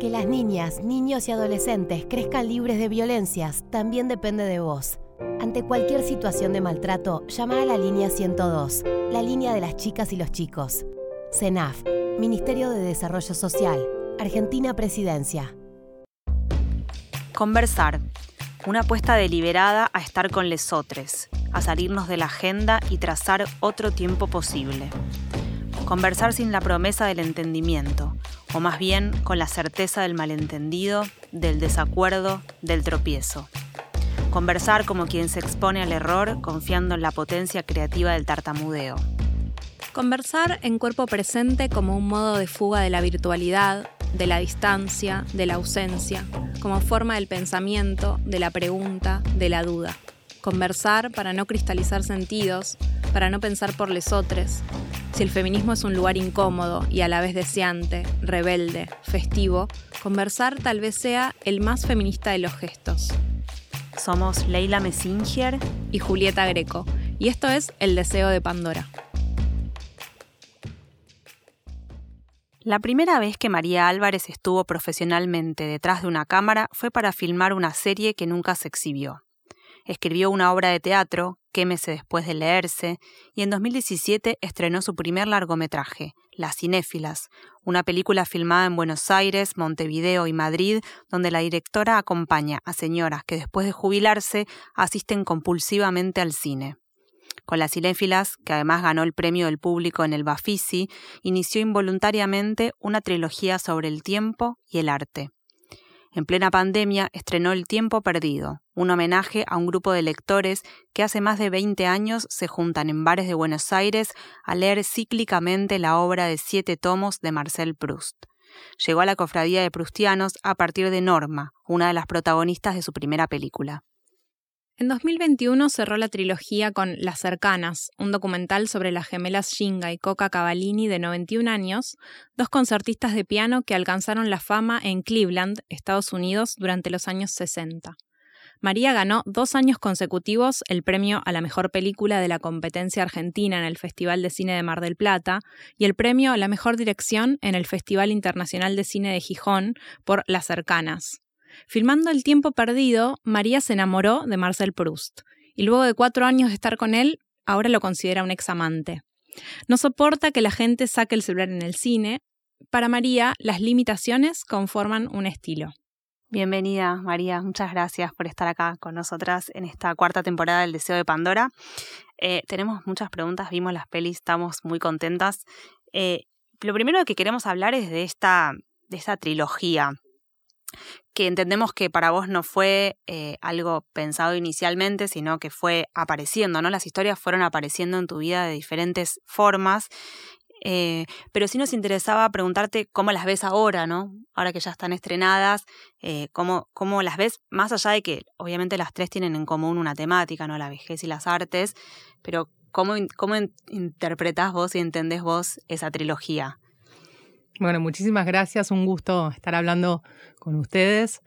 Que las niñas, niños y adolescentes crezcan libres de violencias también depende de vos. Ante cualquier situación de maltrato, llama a la línea 102, la línea de las chicas y los chicos. CENAF, Ministerio de Desarrollo Social, Argentina Presidencia. Conversar. Una apuesta deliberada a estar con lesotres, a salirnos de la agenda y trazar otro tiempo posible. Conversar sin la promesa del entendimiento, o más bien con la certeza del malentendido, del desacuerdo, del tropiezo. Conversar como quien se expone al error confiando en la potencia creativa del tartamudeo. Conversar en cuerpo presente como un modo de fuga de la virtualidad, de la distancia, de la ausencia, como forma del pensamiento, de la pregunta, de la duda. Conversar para no cristalizar sentidos, para no pensar por lesotres, si el feminismo es un lugar incómodo y a la vez deseante, rebelde, festivo, conversar tal vez sea el más feminista de los gestos. Somos Leila Messinger y Julieta Greco, y esto es El Deseo de Pandora. La primera vez que María Álvarez estuvo profesionalmente detrás de una cámara fue para filmar una serie que nunca se exhibió. Escribió una obra de teatro, Quémese después de leerse, y en 2017 estrenó su primer largometraje, Las Cinéfilas, una película filmada en Buenos Aires, Montevideo y Madrid, donde la directora acompaña a señoras que después de jubilarse asisten compulsivamente al cine. Con Las Cinéfilas, que además ganó el premio del público en el Bafisi, inició involuntariamente una trilogía sobre el tiempo y el arte. En plena pandemia estrenó El tiempo perdido, un homenaje a un grupo de lectores que hace más de 20 años se juntan en bares de Buenos Aires a leer cíclicamente la obra de siete tomos de Marcel Proust. Llegó a la cofradía de prustianos a partir de Norma, una de las protagonistas de su primera película. En 2021 cerró la trilogía con Las Cercanas, un documental sobre las gemelas Shinga y Coca Cavallini de 91 años, dos concertistas de piano que alcanzaron la fama en Cleveland, Estados Unidos, durante los años 60. María ganó dos años consecutivos el premio a la mejor película de la competencia argentina en el Festival de Cine de Mar del Plata y el premio a la mejor dirección en el Festival Internacional de Cine de Gijón por Las Cercanas. Filmando El tiempo perdido, María se enamoró de Marcel Proust y luego de cuatro años de estar con él, ahora lo considera un ex amante. No soporta que la gente saque el celular en el cine. Para María, las limitaciones conforman un estilo. Bienvenida, María. Muchas gracias por estar acá con nosotras en esta cuarta temporada del Deseo de Pandora. Eh, tenemos muchas preguntas, vimos las pelis, estamos muy contentas. Eh, lo primero que queremos hablar es de esta, de esta trilogía que entendemos que para vos no fue eh, algo pensado inicialmente, sino que fue apareciendo, ¿no? Las historias fueron apareciendo en tu vida de diferentes formas. Eh, pero sí nos interesaba preguntarte cómo las ves ahora, ¿no? Ahora que ya están estrenadas, eh, cómo, cómo, las ves, más allá de que obviamente las tres tienen en común una temática, ¿no? La vejez y las artes, pero cómo, cómo interpretás vos y entendés vos esa trilogía. Bueno, muchísimas gracias, un gusto estar hablando con ustedes.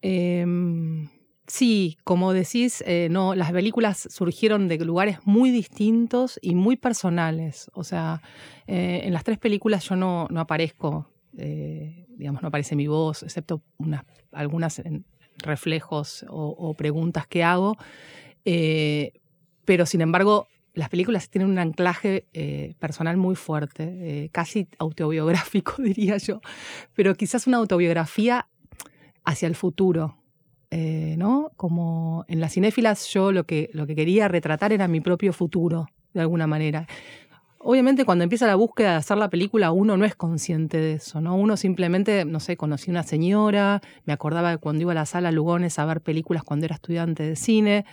Em, sí, como decís, eh, no, las películas surgieron de lugares muy distintos y muy personales. O sea, eh, en las tres películas yo no, no aparezco, eh, digamos, no aparece mi voz, excepto unas, algunas reflejos o, preguntas que hago. pero sin embargo, las películas tienen un anclaje eh, personal muy fuerte, eh, casi autobiográfico, diría yo, pero quizás una autobiografía hacia el futuro. Eh, ¿no? Como en las cinéfilas yo lo que, lo que quería retratar era mi propio futuro, de alguna manera. Obviamente cuando empieza la búsqueda de hacer la película uno no es consciente de eso, ¿no? Uno simplemente, no sé, conocí una señora, me acordaba de cuando iba a la sala Lugones a ver películas cuando era estudiante de cine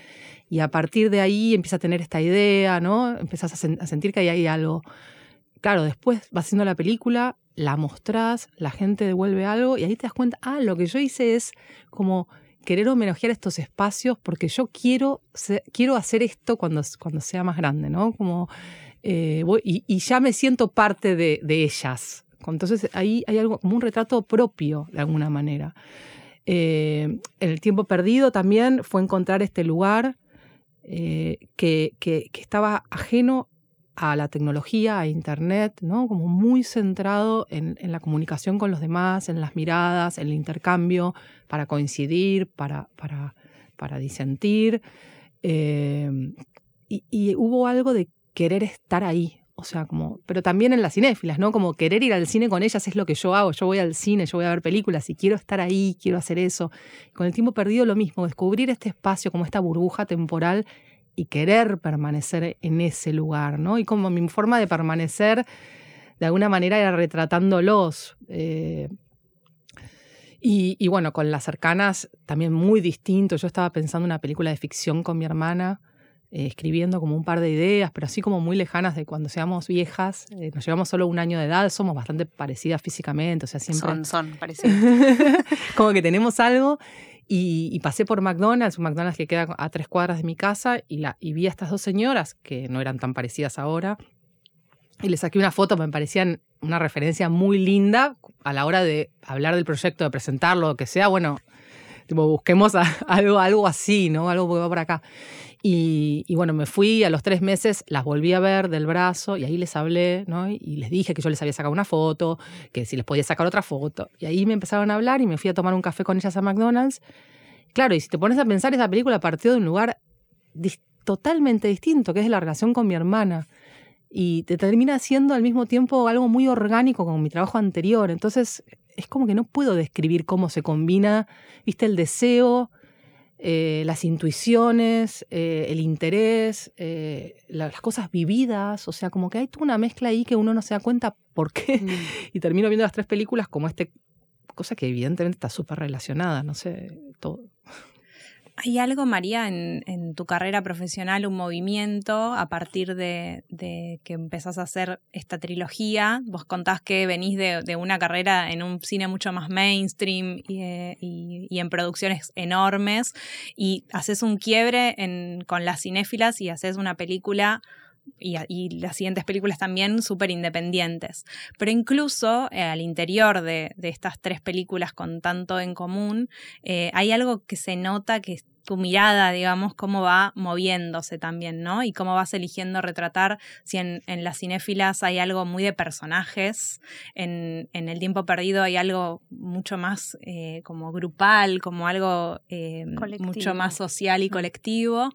y a partir de ahí empieza a tener esta idea, ¿no? Empiezas a, sentir que ahí hay algo. Claro, después vas haciendo la película, la mostrás, la gente devuelve algo y ahí te das cuenta, ah, lo que yo hice es como querer homenajear estos espacios porque yo quiero, quiero hacer esto cuando, cuando sea más grande, ¿no? Como eh, y, ya me siento parte de, ellas. Entonces ahí hay algo como un retrato propio de alguna manera. Eh, el tiempo perdido también fue encontrar este lugar eh, que, estaba ajeno a la tecnología, a Internet, ¿no? Como muy centrado en, la comunicación con los demás, en las miradas, en el intercambio, para coincidir, para, para, para disentir. Eh, y, hubo algo de querer estar ahí, o sea, como, pero también en las cinéfilas, ¿no? Como querer ir al cine con ellas es lo que yo hago. Yo voy al cine, yo voy a ver películas y quiero estar ahí, quiero hacer eso. Con el tiempo perdido lo mismo, descubrir este espacio como esta burbuja temporal y querer permanecer en ese lugar, ¿no? Y como mi forma de permanecer, de alguna manera, era retratándolos. Eh, y, bueno, con las cercanas también muy distinto. Yo estaba pensando en una película de ficción con mi hermana, eh, escribiendo como un par de ideas, pero así como muy lejanas de cuando seamos viejas. Eh, nos llevamos solo un año de edad, somos bastante parecidas físicamente, o sea, siempre... Son, son parecidas. como que tenemos algo. Y, pasé por McDonald's, un McDonald's que queda a tres cuadras de mi casa, y, la, y vi a estas dos señoras, que no eran tan parecidas ahora, y les saqué una foto, me parecían una referencia muy linda a la hora de hablar del proyecto, de presentarlo, que sea, bueno, tipo, busquemos algo, algo así, ¿no? Algo que va por acá. Y, bueno, me fui a los tres meses, las volví a ver del brazo y ahí les hablé, ¿no? Y les dije que yo les había sacado una foto, que si les podía sacar otra foto. Y ahí me empezaron a hablar y me fui a tomar un café con ellas a McDonald's. Claro, y si te pones a pensar, esa película partió de un lugar totalmente distinto, que es la relación con mi hermana. Y te termina siendo al mismo tiempo algo muy orgánico con mi trabajo anterior. Entonces, es como que no puedo describir cómo se combina, viste, el deseo eh, las intuiciones, eh, el interés, eh, las cosas vividas, o sea, como que hay toda una mezcla ahí que uno no se da cuenta por qué. Mm. Y termino viendo las tres películas como este, cosa que evidentemente está súper relacionada, no sé, todo. ¿Hay algo, María, en, tu carrera profesional, un movimiento a partir de, que empezás a hacer esta trilogía? Vos contás que venís de, una carrera en un cine mucho más mainstream eh, y, en producciones enormes y haces un quiebre con las cinéfilas y haces una película y, las siguientes películas también súper independientes. Pero incluso eh, al interior de, estas tres películas con tanto en común, eh, hay algo que se nota que tu mirada, digamos, cómo va moviéndose también, ¿no? Y cómo vas eligiendo retratar, si en, las cinéfilas hay algo muy de personajes, en, El tiempo perdido hay algo mucho más eh, como grupal, como algo eh, mucho más social y colectivo,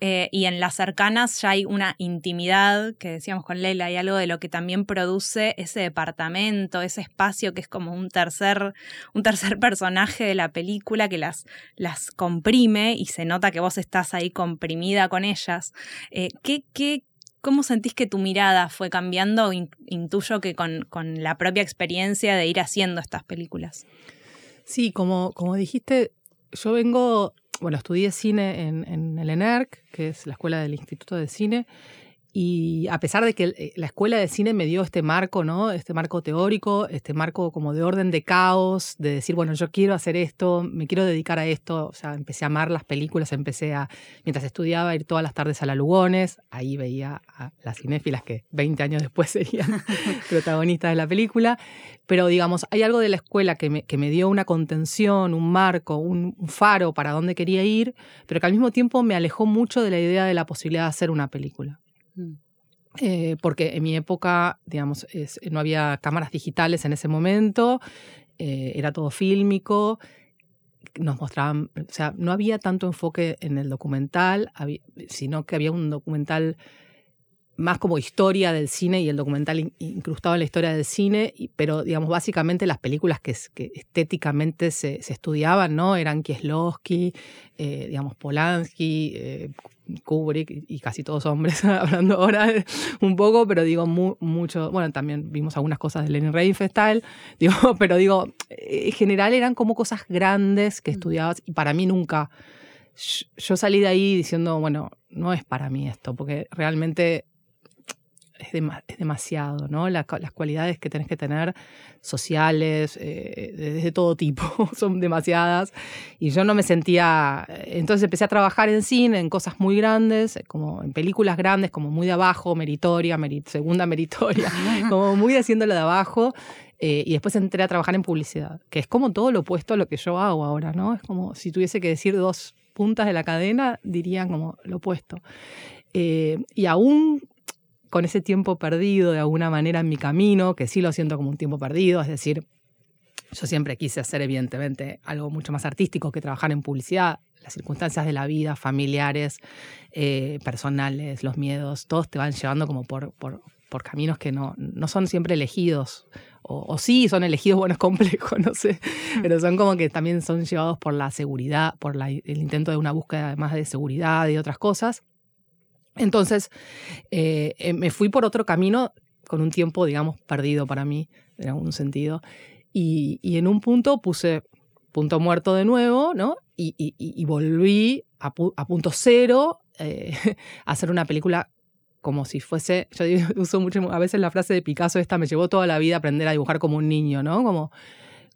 eh, y en las cercanas ya hay una intimidad, que decíamos con Leila, hay algo de lo que también produce ese departamento, ese espacio que es como un tercer, un tercer personaje de la película que las, las comprime y se nota que vos estás ahí comprimida con ellas. Eh, ¿qué, qué, ¿Cómo sentís que tu mirada fue cambiando? Intuyo que con, la propia experiencia de ir haciendo estas películas. Sí, como, como dijiste, yo vengo, bueno, estudié cine en, en el ENERC, que es la escuela del Instituto de Cine, y a pesar de que eh, la escuela de cine me dio este marco, ¿no? Este marco teórico, este marco como de orden de caos, de decir, bueno, yo quiero hacer esto, me quiero dedicar a esto. O sea, empecé a amar las películas, empecé a, mientras estudiaba, ir todas las tardes a la Lugones. Ahí veía a las cinéfilas que 20 años después serían protagonistas de la película. Pero digamos, hay algo de la escuela que me, que me dio una contención, un marco, un, faro para dónde quería ir, pero que al mismo tiempo me alejó mucho de la idea de la posibilidad de hacer una película. Eh, porque en mi época, digamos, no había cámaras digitales en ese momento, eh, era todo fílmico, nos mostraban, o sea, no había tanto enfoque en el documental, sino que había un documental más como historia del cine y el documental incrustado en la historia del cine, pero digamos, básicamente las películas que, estéticamente se, estudiaban, ¿no? Eran Kieslowski, eh, digamos, Polanski, eh, Kubrick y casi todos hombres, hablando ahora un poco, pero digo mucho, bueno, también vimos algunas cosas de Lenin Riefenstahl, digo, pero digo, en general eran como cosas grandes que mm. estudiabas y para mí nunca, yo salí de ahí diciendo, bueno, no es para mí esto, porque realmente es, demasiado, ¿no? las cualidades que tenés que tener sociales, eh, de, todo tipo, son demasiadas. Y yo no me sentía. Entonces empecé a trabajar en cine, en cosas muy grandes, como en películas grandes, como muy de abajo, meritoria, segunda meritoria, como muy haciéndolo de abajo. Eh, y después entré a trabajar en publicidad, que es como todo lo opuesto a lo que yo hago ahora, ¿no? Es como si tuviese que decir dos puntas de la cadena, dirían como lo opuesto. Eh, y aún con ese tiempo perdido de alguna manera en mi camino, que sí lo siento como un tiempo perdido, es decir, yo siempre quise hacer evidentemente algo mucho más artístico que trabajar en publicidad. Las circunstancias de la vida, familiares, eh, personales, los miedos, todos te van llevando como por, por, por caminos que no, no son siempre elegidos. O, sí son elegidos, bueno, es complejo, no sé. Mm. Pero son como que también son llevados por la seguridad, por el intento de una búsqueda además de seguridad y otras cosas. Entonces, eh, eh, me fui por otro camino con un tiempo, digamos, perdido para mí, en algún sentido. Y, en un punto puse punto muerto de nuevo, ¿no? Y, volví a, punto cero eh, a hacer una película como si fuese, yo uso mucho a veces la frase de Picasso esta, me llevó toda la vida aprender a dibujar como un niño, ¿no? Como,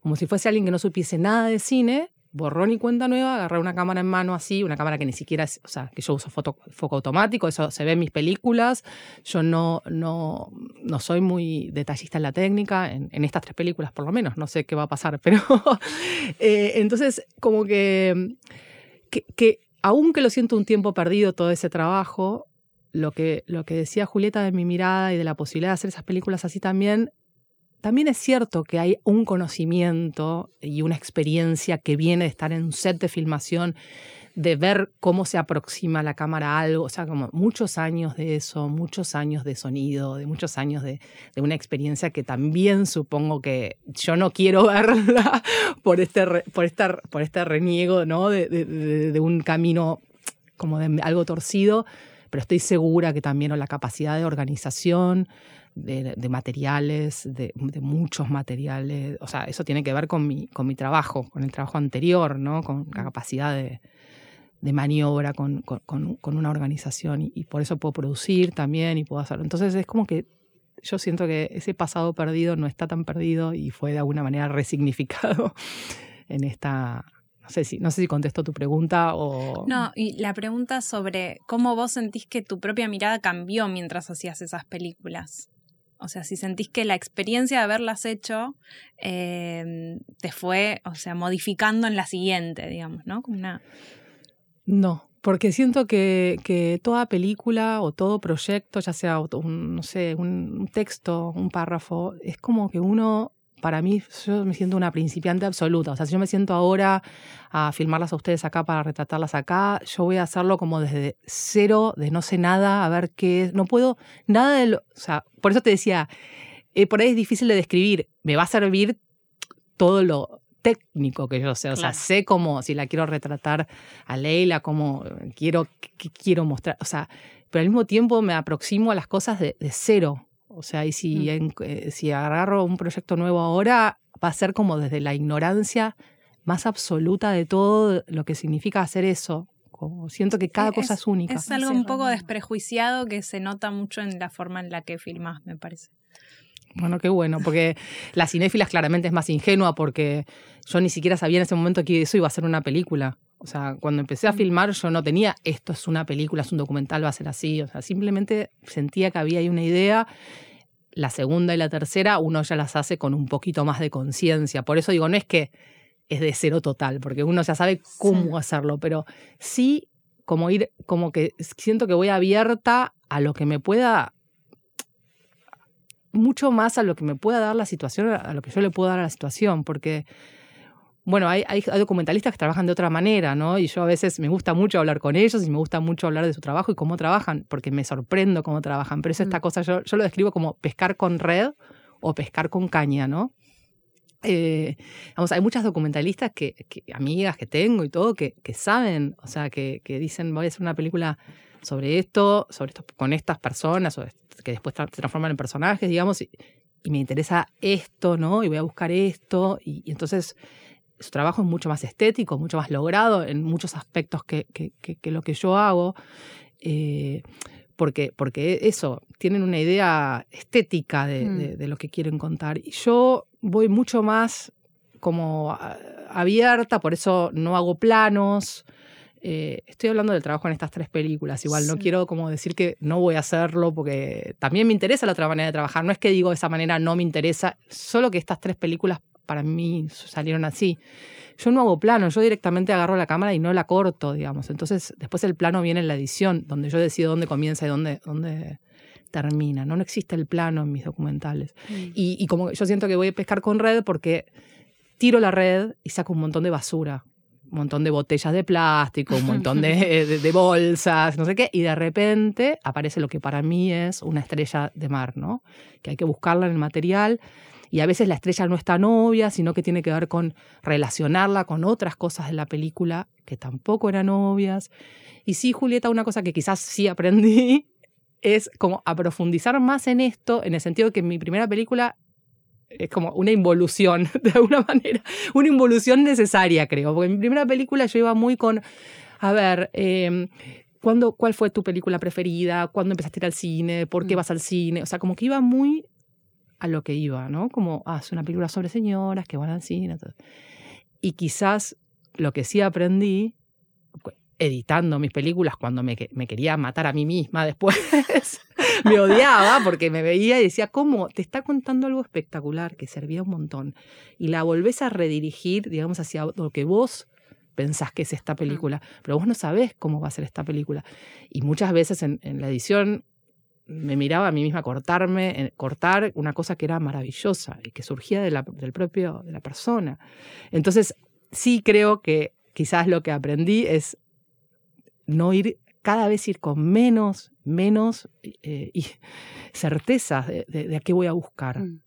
como si fuese alguien que no supiese nada de cine, borrón y cuenta nueva, agarrar una cámara en mano así, una cámara que ni siquiera es, o sea, que yo uso foto, foco automático, eso se ve en mis películas, yo no, no, no soy muy detallista en la técnica, en, estas tres películas por lo menos, no sé qué va a pasar, pero eh, entonces como que, que, que aunque lo siento un tiempo perdido todo ese trabajo, lo que, lo que decía Julieta de mi mirada y de la posibilidad de hacer esas películas así también, también es cierto que hay un conocimiento y una experiencia que viene de estar en un set de filmación, de ver cómo se aproxima la cámara a algo, o sea, como muchos años de eso, muchos años de sonido, de muchos años de, una experiencia que también supongo que yo no quiero verla por este, por por este reniego, ¿no? De, de un camino como de algo torcido, pero estoy segura que también la capacidad de organización, de, materiales, de, muchos materiales. O sea, eso tiene que ver con mi, con mi trabajo, con el trabajo anterior, ¿no? Con la capacidad de, maniobra, con, una organización. Y, por eso puedo producir también y puedo hacerlo. Entonces es como que yo siento que ese pasado perdido no está tan perdido y fue de alguna manera resignificado en esta no sé si, no sé si contesto tu pregunta o... No, y la pregunta sobre cómo vos sentís que tu propia mirada cambió mientras hacías esas películas. O sea, si sentís que la experiencia de haberlas hecho eh, te fue, o sea, modificando en la siguiente, digamos, ¿no? Como una... No, porque siento que, que, toda película o todo proyecto, ya sea un, no sé, un texto, un párrafo, es como que uno para mí, yo me siento una principiante absoluta. O sea, si yo me siento ahora a filmarlas a ustedes acá para retratarlas acá, yo voy a hacerlo como desde cero, de no sé nada, a ver qué es. No puedo nada de lo. O sea, por eso te decía, eh, por ahí es difícil de describir. Me va a servir todo lo técnico que yo sé. O sea, sé cómo, si la quiero retratar a Leila, cómo quiero, qué quiero mostrar. O sea, pero al mismo tiempo me aproximo a las cosas de, de cero. O sea, y si, mm. eh, si agarro un proyecto nuevo ahora, va a ser como desde la ignorancia más absoluta de todo lo que significa hacer eso. siento que cada cosa es única. Es algo un poco desprejuiciado que se nota mucho en la forma en la que filmas, me parece. Bueno, qué bueno, porque la cinéfila claramente es más ingenua porque yo ni siquiera sabía en ese momento que eso iba a ser una película. O sea, cuando empecé a filmar yo no tenía esto es una película, es un documental, va a ser así. O sea, simplemente sentía que había ahí una idea. La segunda y la tercera uno ya las hace con un poquito más de conciencia. Por eso digo, no es que es de cero total, porque uno ya sabe cómo hacerlo, pero sí como ir, como que siento que voy abierta a lo que me pueda mucho más a lo que me pueda dar la situación, a lo que yo le puedo dar a la situación, porque bueno, hay, hay, documentalistas que trabajan de otra manera, ¿no? Y yo a veces me gusta mucho hablar con ellos y me gusta mucho hablar de su trabajo y cómo trabajan, porque me sorprendo cómo trabajan. Pero es esta mm. cosa, yo, yo lo describo como pescar con red o pescar con caña, ¿no? Eh, vamos, hay muchas documentalistas que, amigas que tengo y todo, que, que saben, o sea, que, que, dicen, voy a hacer una película sobre esto, sobre esto, con estas personas, que después se transforman en personajes, digamos, y, me interesa esto, ¿no? Y voy a buscar esto, y entonces su trabajo es mucho más estético, mucho más logrado en muchos aspectos que, que, lo que yo hago. Eh, porque, porque eso, tienen una idea estética mm. de, lo que quieren contar. Y yo voy mucho más como abierta, por eso no hago planos. Eh, estoy hablando del trabajo en estas tres películas. Igual no quiero como decir que no voy a hacerlo porque también me interesa la otra manera de trabajar. No es que digo de esa manera no me interesa, solo que estas tres películas para mí salieron así. Yo no hago plano, yo directamente agarro la cámara y no la corto, digamos. Entonces, después el plano viene en la edición, donde yo decido dónde comienza y dónde, dónde, termina, ¿no? No existe el plano en mis documentales. Y, y como yo siento que voy a pescar con red porque tiro la red y saco un montón de basura, un montón de botellas de plástico, un montón de, bolsas, no sé qué, y de repente aparece lo que para mí es una estrella de mar, ¿no? Que hay que buscarla en el material. Y a veces la estrella no es tan obvia, sino que tiene que ver con relacionarla con otras cosas de la película que tampoco eran obvias. Y sí, Julieta, una cosa que quizás sí aprendí es como a profundizar más en esto, en el sentido de que en mi primera película es como una involución, de alguna manera, una involución necesaria, creo, porque en mi primera película yo iba muy con, a ver, eh, ¿cuándo, ¿cuál fue tu película preferida? ¿Cuándo empezaste a ir al cine? ¿Por qué mm. vas al cine? O sea, como que iba muy a lo que iba, ¿no? Como, ah, es una película sobre señoras que van al cine. Y quizás lo que sí aprendí, editando mis películas cuando me, me quería matar a mí misma después, me odiaba porque me veía y decía, ¿cómo? Te está contando algo espectacular que servía un montón. Y la volvés a redirigir, digamos, hacia lo que vos pensás que es esta película, pero vos no sabés cómo va a ser esta película. Y muchas veces en, la edición me miraba a mí misma cortarme, cortar una cosa que era maravillosa y que surgía de la, del propio, de la persona. Entonces, sí creo que quizás lo que aprendí es no ir, cada vez ir con menos, menos eh, y certezas de, a qué voy a buscar. Mm.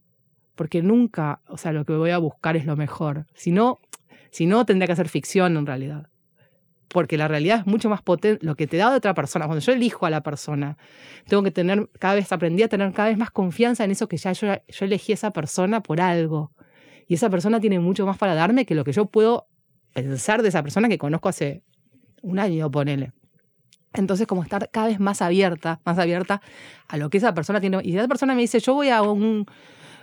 Porque nunca, o sea, lo que voy a buscar es lo mejor. Si no, si no tendría que hacer ficción en realidad. Porque la realidad es mucho más potente. Lo que te da de otra persona, cuando yo elijo a la persona, tengo que tener, cada vez aprendí a tener cada vez más confianza en eso que ya yo, yo elegí a esa persona por algo. Y esa persona tiene mucho más para darme que lo que yo puedo pensar de esa persona que conozco hace un año, ponele. Entonces, como estar cada vez más abierta, más abierta a lo que esa persona tiene. Y esa persona me dice, yo voy a un,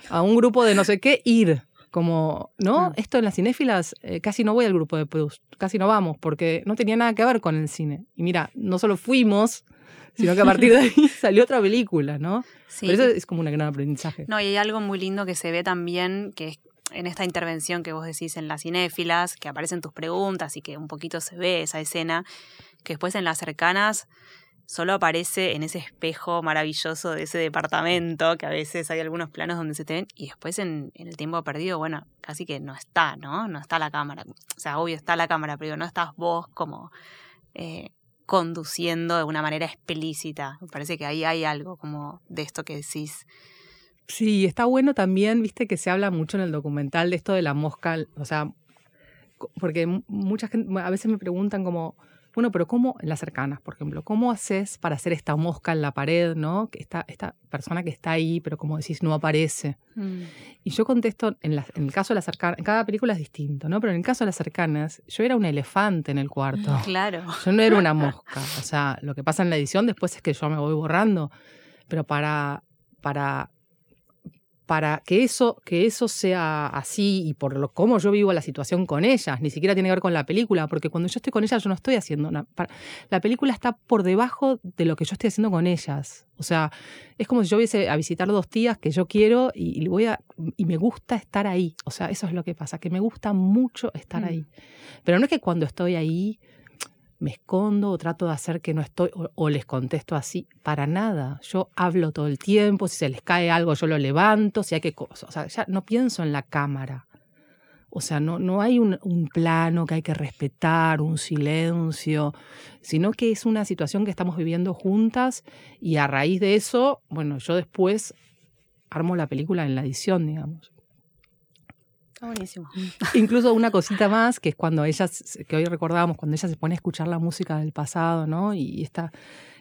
a un grupo de no sé qué, ir. Como, ¿no? Esto en las cinéfilas, eh, casi no voy al grupo de Proust, casi no vamos, porque no tenía nada que ver con el cine. Y mira, no solo fuimos, sino que a partir de ahí salió otra película, ¿no? Sí. Pero eso es como un gran aprendizaje. No, y hay algo muy lindo que se ve también, que es en esta intervención que vos decís en las cinéfilas, que aparecen tus preguntas y que un poquito se ve esa escena, que después en las cercanas solo aparece en ese espejo maravilloso de ese departamento, que a veces hay algunos planos donde se te ven, y después en, el tiempo perdido, bueno, casi que no está, ¿no? No está la cámara. O sea, obvio está la cámara, pero no estás vos como eh, conduciendo de una manera explícita. Me parece que ahí hay algo como de esto que decís. Sí, está bueno también, viste que se habla mucho en el documental de esto de la mosca, o sea, porque mucha gente, a veces me preguntan como, bueno, pero ¿cómo, en las cercanas, por ejemplo, cómo haces para hacer esta mosca en la pared, ¿no? Que esta, esta persona que está ahí, pero como decís, no aparece. Mm. Y yo contesto, en, en, el caso de las cercanas, en cada película es distinto, ¿no? Pero en el caso de las cercanas, yo era un elefante en el cuarto. Claro. Yo no era una mosca. O sea, lo que pasa en la edición después es que yo me voy borrando. Pero para, para para que eso, que eso sea así y por lo, cómo yo vivo la situación con ellas, ni siquiera tiene que ver con la película, porque cuando yo estoy con ellas yo no estoy haciendo nada. La película está por debajo de lo que yo estoy haciendo con ellas. O sea, es como si yo hubiese a visitar dos tías que yo quiero y, voy a, y me gusta estar ahí. O sea, eso es lo que pasa, que me gusta mucho estar mm. ahí. Pero no es que cuando estoy ahí me escondo o trato de hacer que no estoy o, les contesto así, para nada. Yo hablo todo el tiempo, si se les cae algo yo lo levanto, si hay que... O sea, ya no pienso en la cámara. O sea, no, no hay un, un, plano que hay que respetar, un silencio, sino que es una situación que estamos viviendo juntas y a raíz de eso, bueno, yo después armo la película en la edición, digamos buenísimo. Incluso una cosita más, que es cuando ella, que hoy recordábamos, cuando ella se pone a escuchar la música del pasado, ¿no? Y esta,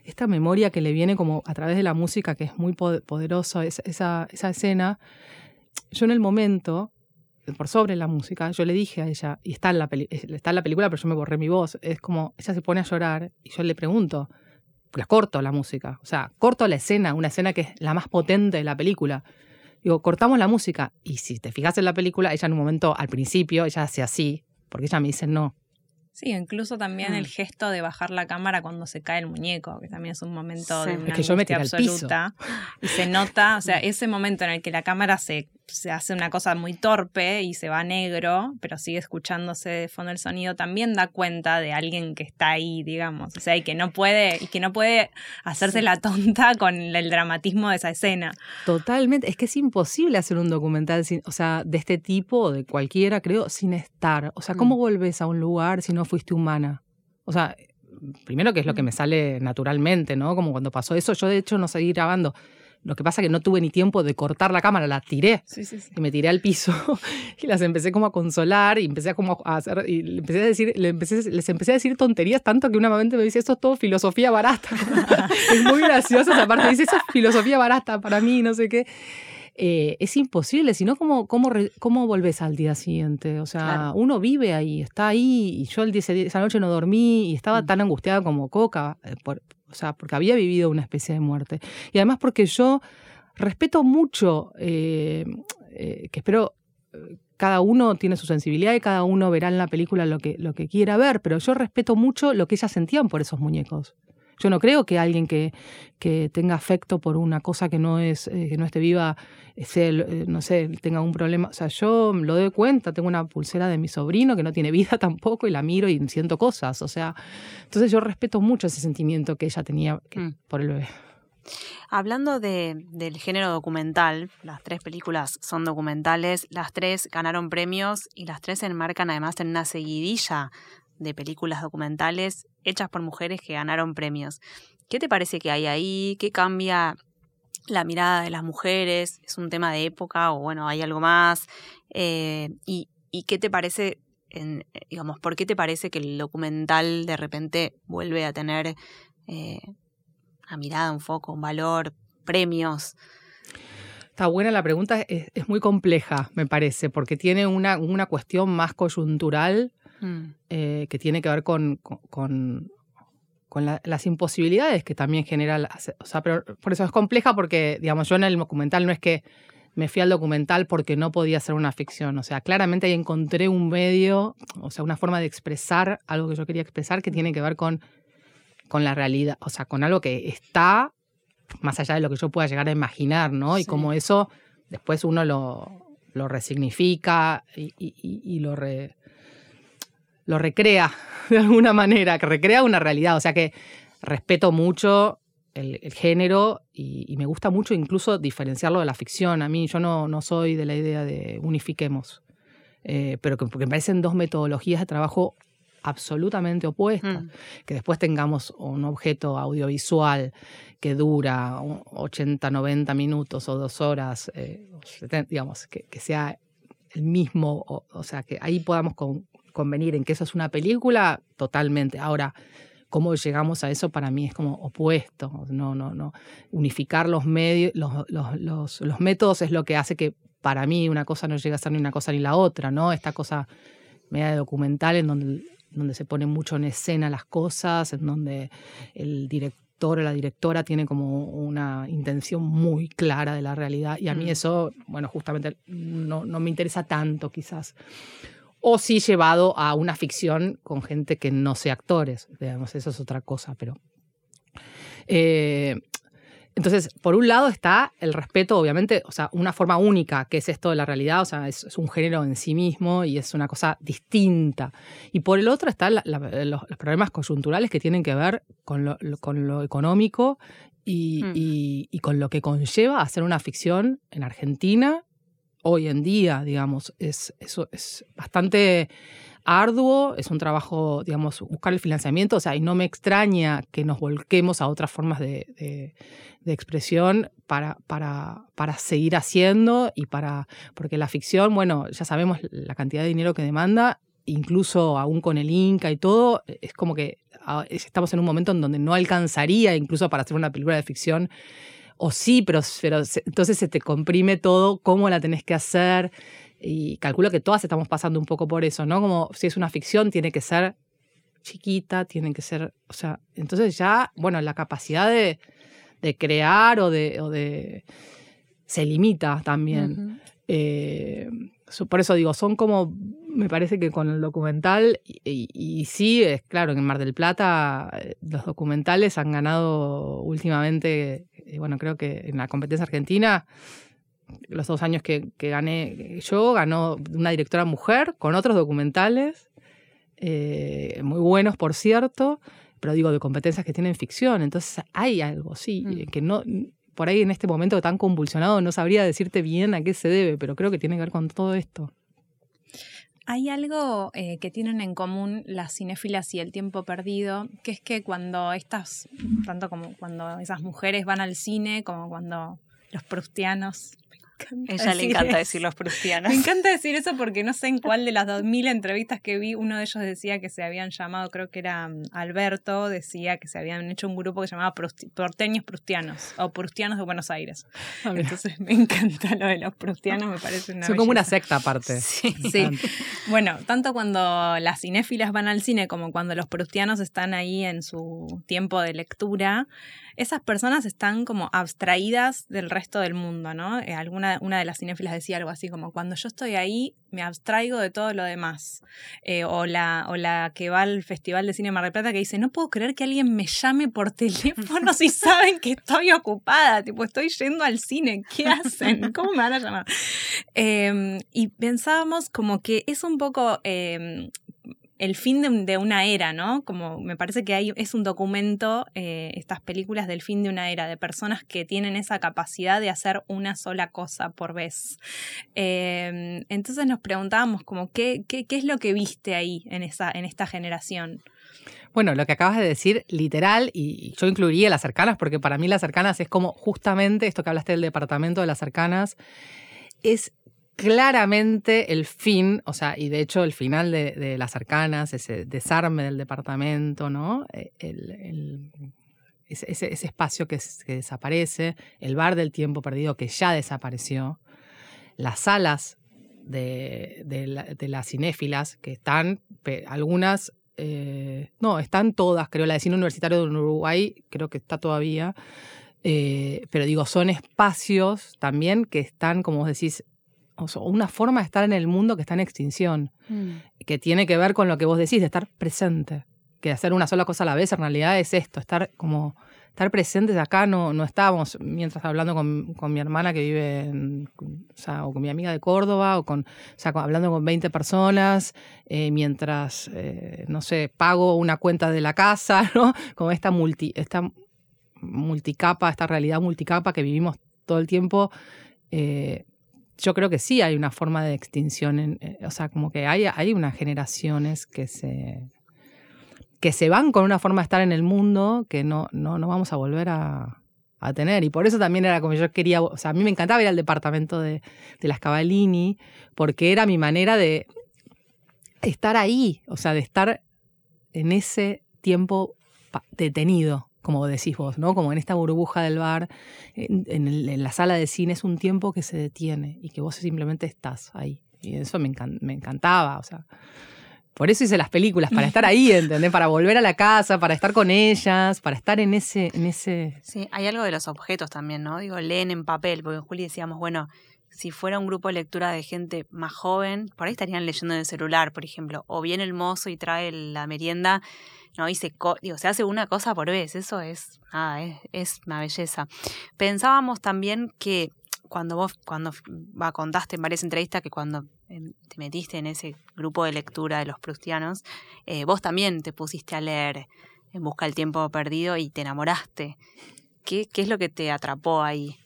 esta memoria que le viene como a través de la música, que es muy poderosa, esa, esa escena. Yo en el momento, por sobre la música, yo le dije a ella, y está en, la está en la película, pero yo me borré mi voz, es como, ella se pone a llorar y yo le pregunto, la corto la música, o sea, corto la escena, una escena que es la más potente de la película. Digo, cortamos la música. Y si te fijas en la película, ella en un momento, al principio, ella hace así, porque ella me dice no. Sí, incluso también el mm. gesto de bajar la cámara cuando se cae el muñeco, que también es un momento de una es que yo me absoluta. Y se nota, o sea, ese momento en el que la cámara se, se hace una cosa muy torpe y se va negro, pero sigue escuchándose de fondo el sonido, también da cuenta de alguien que está ahí, digamos. O sea, y que no puede, y que no puede hacerse la tonta con el dramatismo de esa escena. Totalmente. Es que es imposible hacer un documental sin, o sea, de este tipo o de cualquiera, creo, sin estar. O sea, ¿cómo mm. volvés a un lugar si no fuiste humana. O sea, primero que es lo que me sale naturalmente, ¿no? Como cuando pasó eso, yo de hecho no seguí grabando. Lo que pasa es que no tuve ni tiempo de cortar la cámara, la tiré. Y me tiré al piso y las empecé como a consolar y empecé a como a hacer, y le empecé a decir, le empecé, les empecé a decir tonterías tanto que una momento me dice, esto es todo filosofía barata. es muy gracioso esa parte, dice, eso es filosofía barata para mí, no sé qué. Eh, es imposible, si no, ¿cómo, cómo, ¿cómo volvés al día siguiente? O sea, uno vive ahí, está ahí, y yo el día, esa noche no dormí y estaba mm. tan angustiada como Coca, eh, o sea, porque había vivido una especie de muerte. Y además porque yo respeto mucho, eh, que espero cada uno tiene su sensibilidad y cada uno verá en la película lo que, lo que quiera ver, pero yo respeto mucho lo que ellas sentían por esos muñecos. Yo no creo que alguien que, que tenga afecto por una cosa que no es eh, que no esté viva, eh, no sé, tenga un problema. O sea, yo lo doy cuenta, tengo una pulsera de mi sobrino que no tiene vida tampoco y la miro y siento cosas. O sea, entonces yo respeto mucho ese sentimiento que ella tenía mm. por el bebé. Hablando de, del género documental, las tres películas son documentales, las tres ganaron premios y las tres se enmarcan además en una seguidilla de películas documentales hechas por mujeres que ganaron premios. ¿Qué te parece que hay ahí? ¿Qué cambia la mirada de las mujeres? ¿Es un tema de época o bueno, hay algo más? Eh, y, qué te parece, en, digamos, por qué te parece que el documental de repente vuelve a tener eh, una mirada, un foco, un valor, premios? Está buena la pregunta, es, muy compleja, me parece, porque tiene una, una cuestión más coyuntural Mm. Eh, que tiene que ver con, con, las imposibilidades que también genera. o sea, pero por eso es compleja porque, digamos, yo en el documental no es que me fui al documental porque no podía hacer una ficción. O sea, claramente ahí encontré un medio, o sea, una forma de expresar algo que yo quería expresar que tiene que ver con, con la realidad, o sea, con algo que está más allá de lo que yo pueda llegar a imaginar, ¿no? Y como eso después uno lo, lo resignifica y, y lo, re, lo recrea de alguna manera, que recrea una realidad. O sea que respeto mucho el, género y, me gusta mucho incluso diferenciarlo de la ficción. A mí yo no, no soy de la idea de unifiquemos, eh, pero que, porque me parecen dos metodologías de trabajo absolutamente opuestas. Mm. Que después tengamos un objeto audiovisual que dura 80, 90 minutos o dos horas, eh, digamos, que, sea el mismo, o, sea, que ahí podamos con, convenir en que eso es una película, totalmente. Ahora, cómo llegamos a eso para mí es como opuesto. No, no, no. Unificar los medios, los, los, los, métodos es lo que hace que para mí una cosa no llegue a ser ni una cosa ni la otra, ¿no? Esta cosa media de documental en donde, donde se pone mucho en escena las cosas, en donde el director o la directora tiene como una intención muy clara de la realidad. Y a mí mm. eso, bueno, justamente no, no me interesa tanto quizás o si llevado a una ficción con gente que no sea actores. Digamos, eso es otra cosa, pero. Eh, entonces, por un lado está el respeto, obviamente, o sea, una forma única, que es esto de la realidad, o sea, es, un género en sí mismo y es una cosa distinta. Y por el otro están los, problemas coyunturales que tienen que ver con lo, con lo económico y, mm. y, y, con lo que conlleva hacer una ficción en Argentina hoy en día, digamos, es, eso es bastante arduo, es un trabajo, digamos, buscar el financiamiento, o sea, y no me extraña que nos volquemos a otras formas de, expresión para, para, para, seguir haciendo y para, porque la ficción, bueno, ya sabemos la cantidad de dinero que demanda, incluso aún con el Inca y todo, es como que ah, estamos en un momento en donde no alcanzaría incluso para hacer una película de ficción o sí, pero, pero entonces se te comprime todo, cómo la tenés que hacer. Y calculo que todas estamos pasando un poco por eso, ¿no? Como si es una ficción, tiene que ser chiquita, tiene que ser, o sea, entonces ya, bueno, la capacidad de, de crear o de, o de, se limita también. Eh, por eso digo, son como me parece que con el documental, y, sí, es claro, en Mar del Plata eh, los documentales han ganado últimamente, bueno, creo que en la competencia argentina, los dos años que, gané yo, ganó una directora mujer con otros documentales, eh, muy buenos, por cierto, pero digo, de competencias que tienen ficción. Entonces hay algo, sí, mm. que no, por ahí en este momento tan convulsionado no sabría decirte bien a qué se debe, pero creo que tiene que ver con todo esto. Hay algo eh, que tienen en común las cinéfilas y el tiempo perdido, que es que cuando estas, tanto como cuando esas mujeres van al cine, como cuando los prustianos ella le encanta decir los prustianos. Me encanta decir eso porque no sé en cuál de las 2000 entrevistas que vi, uno de ellos decía que se habían llamado, creo que era mm, Alberto, decía que se habían hecho un grupo que se llamaba Porteños Prustianos o Prustianos de Buenos Aires. Ah, Entonces me encanta lo de los prustianos, me parece una. Son como una secta aparte. Sí. sí. Bueno, tanto cuando las cinéfilas van al cine como cuando los prustianos están ahí en su tiempo de lectura esas personas están como abstraídas del resto del mundo, ¿no? Eh, alguna, una de las cinéfilas decía algo así como, cuando yo estoy ahí, me abstraigo de todo lo demás. Eh, o, la, o la que va al Festival de Cine Mar del Plata que dice, no puedo creer que alguien me llame por teléfono si saben que estoy ocupada, tipo, estoy yendo al cine, ¿qué hacen? ¿Cómo me van a llamar? Em, y pensábamos como que es un poco em, el fin de, una era, ¿no? Como me parece que hay, es un documento, eh, estas películas del fin de una era, de personas que tienen esa capacidad de hacer una sola cosa por vez. Em, entonces nos preguntábamos como, ¿qué, ¿qué, qué, es lo que viste ahí en, esa, en esta generación? Bueno, lo que acabas de decir, literal, y yo incluiría las cercanas, porque para mí las cercanas es como justamente esto que hablaste del departamento de las cercanas, es claramente el fin, o sea, y de hecho el final de, las arcanas, ese desarme del departamento, ¿no? Eh, ese, espacio que, desaparece, el bar del tiempo perdido que ya desapareció, las salas de, las cinéfilas que están, algunas, eh, no, están todas, creo, la de cine universitario de Uruguay, creo que está todavía. Eh, pero digo, son espacios también que están, como vos decís, o una forma de estar en el mundo que está en extinción, mm. que tiene que ver con lo que vos decís, de estar presente, que hacer una sola cosa a la vez en realidad es esto, estar como estar presentes acá no, no estábamos mientras hablando con, con mi hermana que vive en, o, sea, o con mi amiga de Córdoba o con o sea, hablando con 20 personas eh, mientras eh, no sé pago una cuenta de la casa no como esta multi esta multicapa esta realidad multicapa que vivimos todo el tiempo eh, yo creo que sí hay una forma de extinción, en, eh, o sea, como que hay, hay unas generaciones que se, que se van con una forma de estar en el mundo que no, no, no vamos a volver a, a tener. Y por eso también era como yo quería, o sea, a mí me encantaba ir al departamento de, de las Cavallini, porque era mi manera de estar ahí, o sea, de estar en ese tiempo detenido como decís vos, ¿no? Como en esta burbuja del bar, en, la sala de cine es un tiempo que se detiene y que vos simplemente estás ahí. Y eso me, me encantaba, o sea. Por eso hice las películas, para estar ahí, ¿entendés? Para volver a la casa, para estar con ellas, para estar en ese, en ese. Sí, hay algo de los objetos también, ¿no? Digo, leen en papel, porque en Juli decíamos, bueno, si fuera un grupo de lectura de gente más joven, por ahí estarían leyendo en el celular, por ejemplo, o bien el mozo y trae la merienda ¿no? Y se, digo, se hace una cosa por vez, eso es, nada, es, una belleza. Pensábamos también que cuando vos, cuando va, contaste en varias entrevistas que cuando te metiste en ese grupo de lectura de los prustianos, eh, vos también te pusiste a leer en busca del tiempo perdido y te enamoraste. ¿Qué, ¿Qué es lo que te atrapó ahí?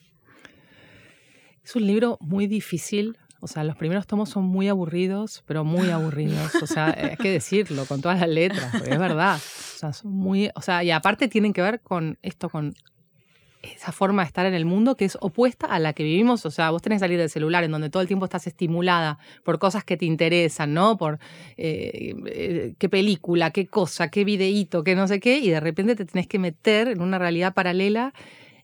Es un libro muy difícil o sea, los primeros tomos son muy aburridos, pero muy aburridos. O sea, hay que decirlo con todas las letras, porque es verdad. O sea, son muy. O sea, y aparte tienen que ver con esto, con esa forma de estar en el mundo que es opuesta a la que vivimos. O sea, vos tenés que salir del celular en donde todo el tiempo estás estimulada por cosas que te interesan, ¿no? Por eh, eh, qué película, qué cosa, qué videíto, qué no sé qué, y de repente te tenés que meter en una realidad paralela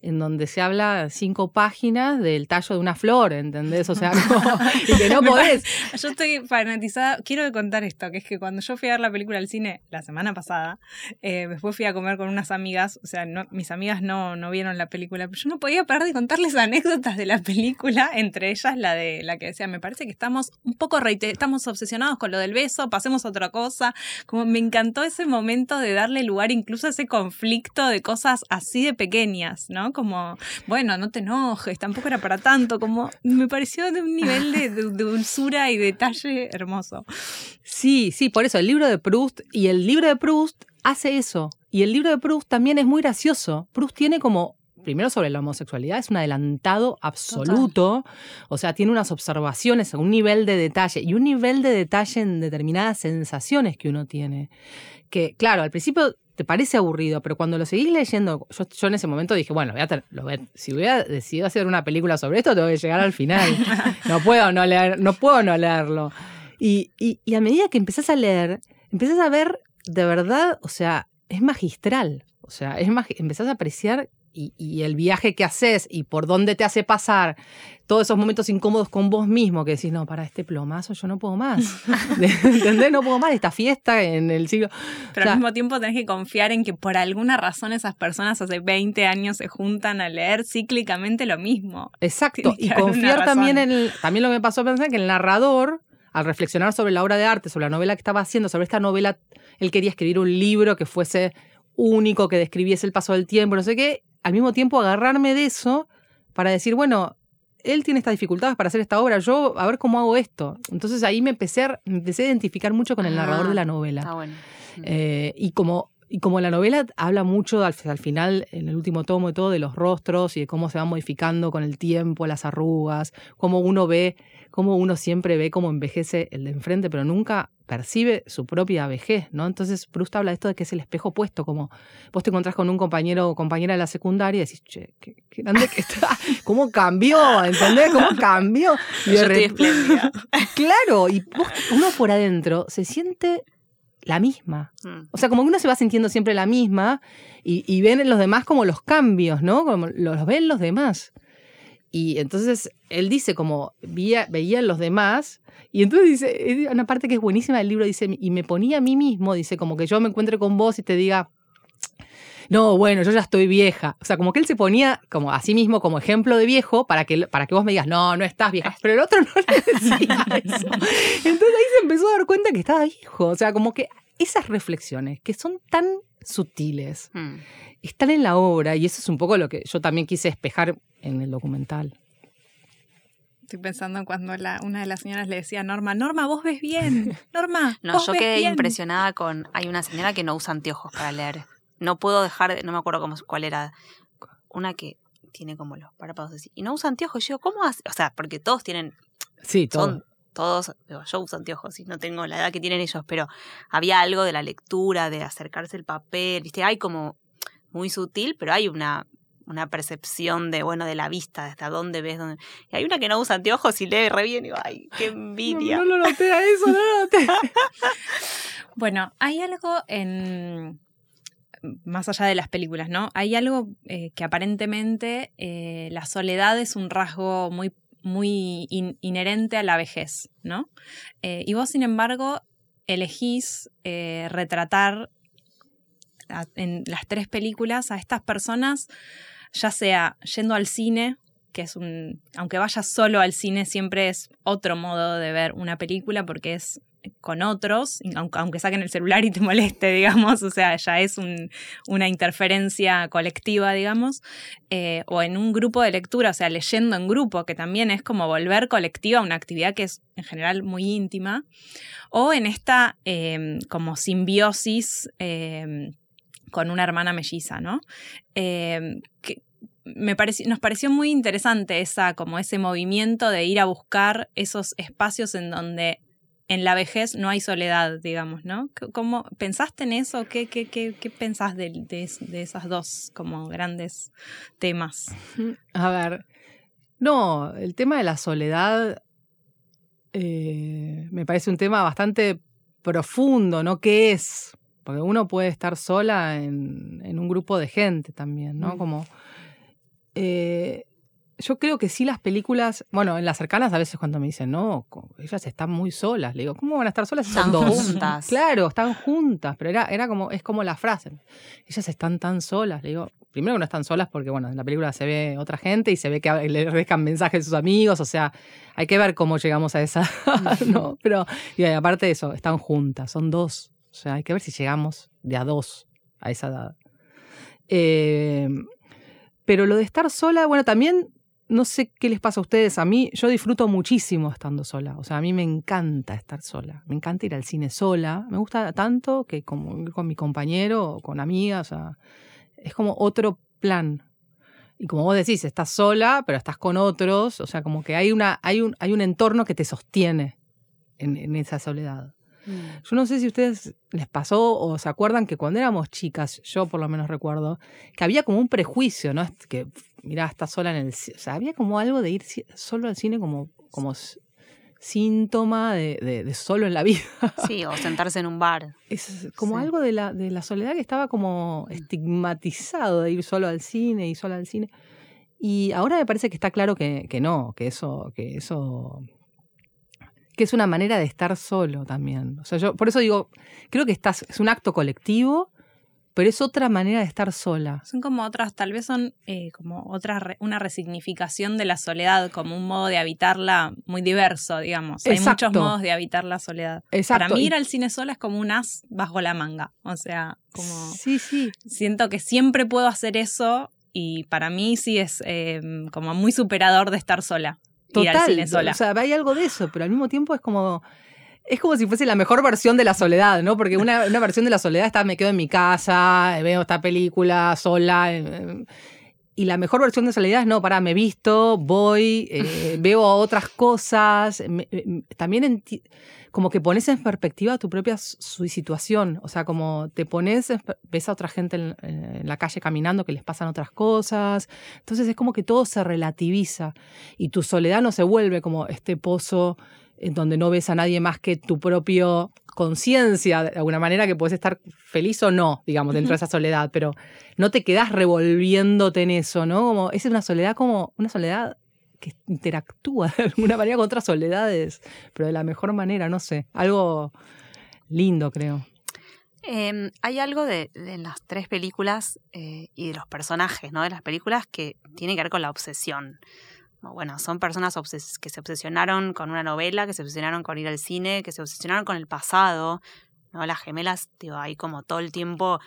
en donde se habla cinco páginas del tallo de una flor, ¿entendés? O sea, y que no podés. Yo estoy fanatizada. Quiero contar esto, que es que cuando yo fui a ver la película al cine la semana pasada, eh, después fui a comer con unas amigas, o sea, no, mis amigas no, no vieron la película, pero yo no podía parar de contarles anécdotas de la película, entre ellas la de la que decía, me parece que estamos un poco estamos obsesionados con lo del beso, pasemos a otra cosa. Como me encantó ese momento de darle lugar incluso a ese conflicto de cosas así de pequeñas, ¿no? Como, bueno, no te enojes, tampoco era para tanto, como me pareció de un nivel de, dulzura y detalle hermoso. Sí, sí, por eso el libro de Proust y el libro de Proust hace eso. Y el libro de Proust también es muy gracioso. Proust tiene como primero sobre la homosexualidad, es un adelantado absoluto, o sea, tiene unas observaciones, un nivel de detalle y un nivel de detalle en determinadas sensaciones que uno tiene. Que, claro, al principio te parece aburrido, pero cuando lo seguís leyendo, yo, en ese momento dije, bueno, voy a lo, si hubiera decidido hacer una película sobre esto, tengo que llegar al final. No puedo no leer, no puedo no leerlo. Y, y, a medida que empezás a leer, empezás a ver de verdad, o sea, es magistral. O sea, es más, empezás a apreciar y, el viaje que haces y por dónde te hace pasar todos esos momentos incómodos con vos mismo, que decís, no, para este plomazo yo no puedo más. ¿Entendés? No puedo más esta fiesta en el siglo. Pero al mismo tiempo tenés que confiar en que por alguna razón esas personas hace 20 años se juntan a leer cíclicamente lo mismo. Exacto. Y confiar también en. El, también lo que me pasó a pensar que el narrador al reflexionar sobre la obra de arte, sobre la novela que estaba haciendo, sobre esta novela, él quería escribir un libro que fuese único, que describiese el paso del tiempo, no sé qué, al mismo tiempo agarrarme de eso para decir, bueno, él tiene estas dificultades para hacer esta obra, yo a ver cómo hago esto. Entonces ahí me empecé a, empecé a identificar mucho con el narrador de la novela. Bueno. Eh, y como y como la novela habla mucho al, final, en el último tomo y todo, de los rostros y de cómo se van modificando con el tiempo, las arrugas, cómo uno ve, cómo uno siempre ve cómo envejece el de enfrente, pero nunca percibe su propia vejez, ¿no? Entonces Proust habla de esto de que es el espejo opuesto, como vos te encontrás con un compañero o compañera de la secundaria y decís, che, qué, grande que está, cómo cambió, ¿entendés? ¿Cómo cambió? Y Yo estoy espléndida. Claro, y uno por adentro se siente la misma. Mm. O sea, como que uno se va sintiendo siempre la misma y, ven en los demás como los cambios, ¿no? Como los ven los demás. Y entonces él dice como veía, veía en los demás y entonces dice, una parte que es buenísima del libro, dice, y me ponía a mí mismo, dice, como que yo me encuentre con vos y te diga, no, bueno, yo ya estoy vieja. O sea, como que él se ponía como a sí mismo como ejemplo de viejo para que, para que vos me digas, no, no estás vieja. Pero el otro no le decía eso. Entonces ahí se empezó a dar cuenta que estaba viejo. O sea, como que esas reflexiones que son tan sutiles hmm. están en la obra y eso es un poco lo que yo también quise espejar en el documental. Estoy pensando en cuando una de las señoras le decía a Norma, Norma, vos ves bien. Norma. No, yo quedé impresionada con. Hay una señora que no usa anteojos para leer. No puedo dejar de. No me acuerdo cómo, cuál era. Una que tiene como los párpados así. Y no usa anteojos. Yo, ¿cómo hace? O sea, porque todos tienen. Sí, todos todos, yo uso anteojos y no tengo la edad que tienen ellos, pero había algo de la lectura, de acercarse el papel, ¿viste? Hay como muy sutil, pero hay una, una percepción de, bueno, de la vista, de hasta dónde ves. Dónde... Y hay una que no usa anteojos y lee re bien y digo, ay, qué envidia. No, lo noté a eso, no lo noté. bueno, hay algo en más allá de las películas, ¿no? Hay algo eh, que aparentemente eh, la soledad es un rasgo muy muy inherente a la vejez, ¿no? Eh, y vos, sin embargo, elegís eh, retratar en las tres películas a estas personas, ya sea yendo al cine, que es un, aunque vayas solo al cine, siempre es otro modo de ver una película porque es con otros, aunque saquen el celular y te moleste, digamos, o sea, ya es una interferencia colectiva, digamos, eh, o en un grupo de lectura, o sea, leyendo en grupo, que también es como volver colectiva una actividad que es en general muy íntima, o en esta em, como simbiosis em, con una hermana melliza, ¿no? Em, que, me nos pareció muy interesante esa, como ese movimiento de ir a buscar esos espacios en donde en la vejez no hay soledad, digamos, ¿no? ¿Cómo, ¿Pensaste en eso? ¿Qué, qué, qué, qué pensás de, de, esas dos como grandes temas? A ver, no, el tema de la soledad eh, me parece un tema bastante profundo, ¿no? ¿Qué es? Porque uno puede estar sola en, en un grupo de gente también, ¿no? Mm. Como eh, yo creo que sí las películas, bueno, en las cercanas a veces cuando me dicen, no, ellas están muy solas, le digo, ¿cómo van a estar solas? Están dos? juntas. Claro, están juntas, pero era, era como, es como la frase, ellas están tan solas, le digo, primero que no están solas porque, bueno, en la película se ve otra gente y se ve que le dejan mensajes a sus amigos, o sea, hay que ver cómo llegamos a esa, ¿no? Pero, y aparte de eso, están juntas, son dos, o sea, hay que ver si llegamos de a dos a esa edad. Eh, pero lo de estar sola, bueno, también no sé qué les pasa a ustedes, a mí yo disfruto muchísimo estando sola, o sea, a mí me encanta estar sola, me encanta ir al cine sola, me gusta tanto que como ir con mi compañero o con amigas, o sea, es como otro plan. Y como vos decís, estás sola, pero estás con otros, o sea, como que hay, una, hay, un, hay un entorno que te sostiene en, en esa soledad. Mm. Yo no sé si a ustedes les pasó o se acuerdan que cuando éramos chicas, yo por lo menos recuerdo, que había como un prejuicio, ¿no? Que, mirá, está sola en el... O sea, había como algo de ir solo al cine como, como síntoma de, solo en la vida. Sí, o sentarse en un bar. Es como algo de la, de la soledad que estaba como estigmatizado de ir solo al cine y solo al cine. Y ahora me parece que está claro que, que no, que eso, que eso que es una manera de estar solo también. O sea, yo por eso digo, creo que estás, es un acto colectivo, pero es otra manera de estar sola. Son como otras, tal vez son eh, como otra, una resignificación de la soledad, como un modo de habitarla muy diverso, digamos. Hay muchos modos de habitar la soledad. Para mí ir al cine sola es como un as bajo la manga. O sea, como... Sí, sí. Siento que siempre puedo hacer eso y para mí sí es eh, como muy superador de estar sola. Total, o sea, hay algo de eso, pero al mismo tiempo es como es como si fuese la mejor versión de la soledad, ¿no? Porque una, una versión de la soledad está, me quedo en mi casa, veo esta película sola. Eh, eh, y la mejor versión de soledad es, no, para, me visto, voy, eh, veo otras cosas. también en como que pones en perspectiva tu propia situación. O sea, como te pones, ves a otra gente en, la calle caminando que les pasan otras cosas. Entonces es como que todo se relativiza y tu soledad no se vuelve como este pozo en donde no ves a nadie más que tu propio conciencia, de alguna manera que puedes estar feliz o no, digamos, dentro de esa soledad, pero no te quedas revolviéndote en eso, ¿no? Como, es una soledad como una soledad que interactúa de alguna manera con otras soledades, pero de la mejor manera, no sé, algo lindo creo. Em, hay algo de, las tres películas eh, y de los personajes, ¿no? De las películas que tiene que ver con la obsesión. Bueno, son personas que se obsesionaron con una novela, que se obsesionaron con ir al cine, que se obsesionaron con el pasado, ¿no? Las gemelas, digo, hay como todo el tiempo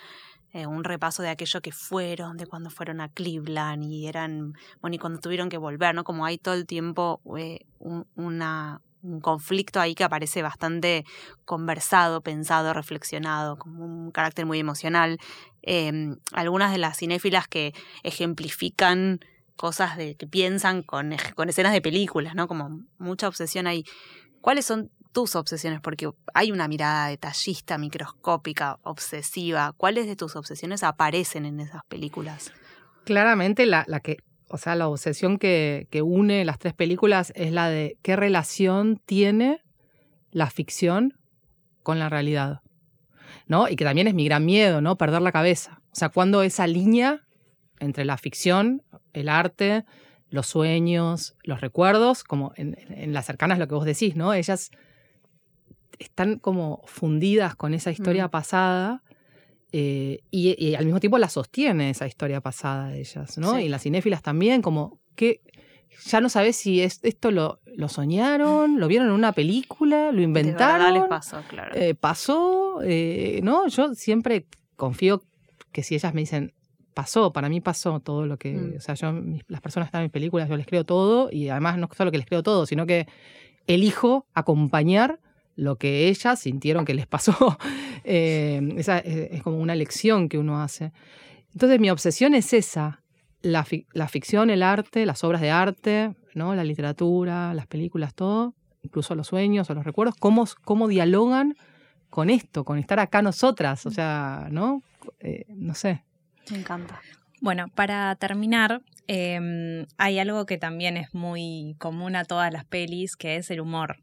eh, un repaso de aquello que fueron, de cuando fueron a Cleveland y eran, bueno, y cuando tuvieron que volver, ¿no? Como hay todo el tiempo eh, un, una, un conflicto ahí que aparece bastante conversado, pensado, reflexionado, como un carácter muy emocional. Em, algunas de las cinéfilas que ejemplifican cosas de que piensan con, con escenas de películas, ¿no? Como mucha obsesión ahí. ¿Cuáles son tus obsesiones? Porque hay una mirada detallista, microscópica, obsesiva. ¿Cuáles de tus obsesiones aparecen en esas películas? Claramente la, la que, o sea, la obsesión que, une las tres películas es la de qué relación tiene la ficción con la realidad. ¿No? Y que también es mi gran miedo, ¿no? Perder la cabeza. O sea, cuando esa línea entre la ficción, el arte, los sueños, los recuerdos, como en, en, las cercanas lo que vos decís, ¿no? Ellas están como fundidas con esa historia mm. pasada eh, y, al mismo tiempo la sostiene esa historia pasada de ellas, ¿no? Y las cinéfilas también, como que ya no sabes si es, esto lo, lo, soñaron, lo vieron en una película, lo inventaron. les pasó, claro. Eh, pasó, eh, ¿no? Yo siempre confío que si ellas me dicen, pasó, para mí pasó todo lo que, mm. o sea, yo, las personas que están en mis películas, yo les creo todo y además no solo que les creo todo, sino que elijo acompañar lo que ellas sintieron que les pasó. Eh, esa es, como una lección que uno hace. Entonces mi obsesión es esa, la, ficción, el arte, las obras de arte, ¿no? la literatura, las películas, todo, incluso los sueños o los recuerdos, cómo, cómo dialogan con esto, con estar acá nosotras, o sea, ¿no? Eh, no sé. Me encanta. Bueno, para terminar, em, hay algo que también es muy común a todas las pelis, que es el humor.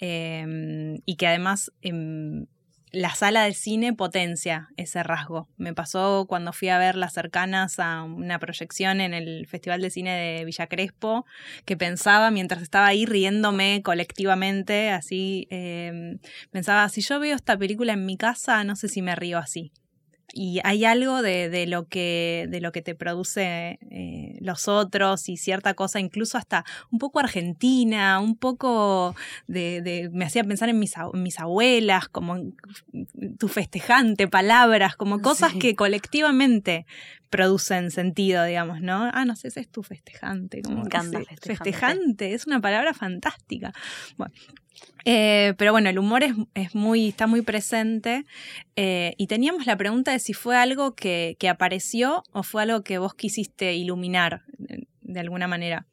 Em, y que además em, la sala de cine potencia ese rasgo. Me pasó cuando fui a ver las cercanas a una proyección en el Festival de Cine de Villa Crespo, que pensaba mientras estaba ahí riéndome colectivamente, así, pensaba, si yo veo esta película en mi casa, no sé si me río así y hay algo de, lo, que, de lo que te produce eh, los otros y cierta cosa, incluso hasta un poco argentina, un poco de, me hacía pensar en mis, mis abuelas, como tu festejante, palabras, como cosas que colectivamente producen sentido, digamos, ¿no? Ah, no sé, ese es tu festejante. Como me encanta festejante. festejante. es una palabra fantástica. Bueno, eh, pero bueno, el humor es, muy, está muy presente eh, y teníamos la pregunta de si fue algo que, apareció o fue algo que vos quisiste iluminar de, alguna manera.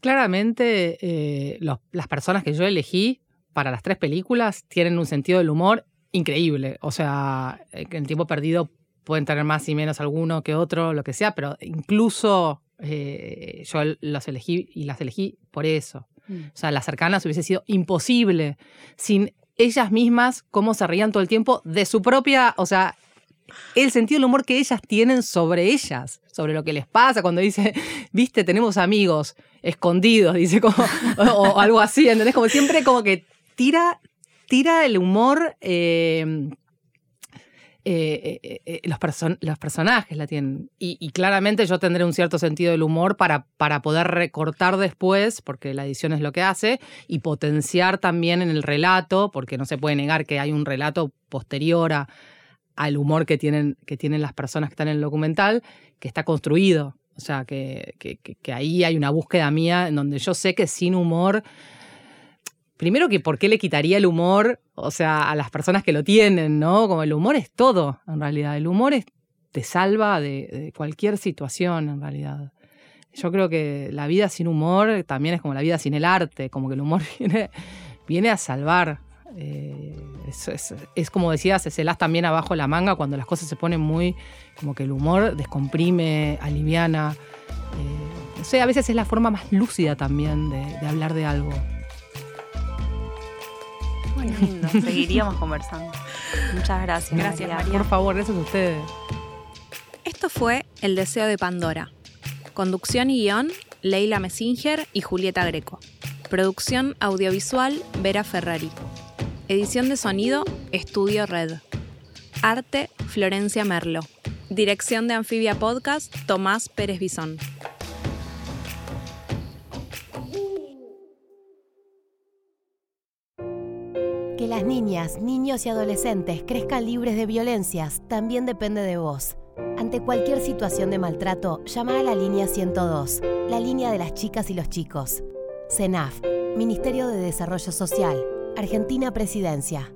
Claramente, eh, las personas que yo elegí para las tres películas tienen un sentido del humor increíble. O sea, en el tiempo perdido pueden tener más y menos alguno que otro, lo que sea, pero incluso yo los elegí y las elegí por eso. Mm. O sea, las cercanas hubiese sido imposible sin ellas mismas, cómo se rían todo el tiempo de su propia, o sea, el sentido del humor que ellas tienen sobre ellas, sobre lo que les pasa cuando dice, viste, tenemos amigos escondidos, dice como, o, algo así, ¿entendés? Como siempre como que tira, tira el humor eh, eh, eh, eh, los, personajes la tienen. Y, claramente yo tendré un cierto sentido del humor para, para poder recortar después, porque la edición es lo que hace, y potenciar también en el relato, porque no se puede negar que hay un relato posterior al humor que tienen, que tienen las personas que están en el documental, que está construido. O sea, que, que ahí hay una búsqueda mía en donde yo sé que sin humor primero que por qué le quitaría el humor, o sea, a las personas que lo tienen, ¿no? Como el humor es todo, en realidad. El humor te salva de, cualquier situación, en realidad. Yo creo que la vida sin humor también es como la vida sin el arte, como que el humor viene, viene a salvar. Eh, es, como decías, es el también abajo la manga cuando las cosas se ponen muy, como que el humor descomprime, aliviana. Eh, no sé, a veces es la forma más lúcida también de hablar de algo. Muy lindo. Seguiríamos conversando. Muchas gracias. Gracias, María. Por favor, gracias a ustedes. Esto fue El Deseo de Pandora. Conducción y guion, Leila Messinger y Julieta Greco. Producción audiovisual, Vera Ferrari. Edición de sonido, Estudio Red. Arte, Florencia Merlo. Dirección de Anfibia Podcast, Tomás Pérez Bisón. Que las niñas, niños y adolescentes crezcan libres de violencias también depende de vos. Ante cualquier situación de maltrato, llama a la línea 102, la línea de las chicas y los chicos. CENAF, Ministerio de Desarrollo Social, Argentina Presidencia.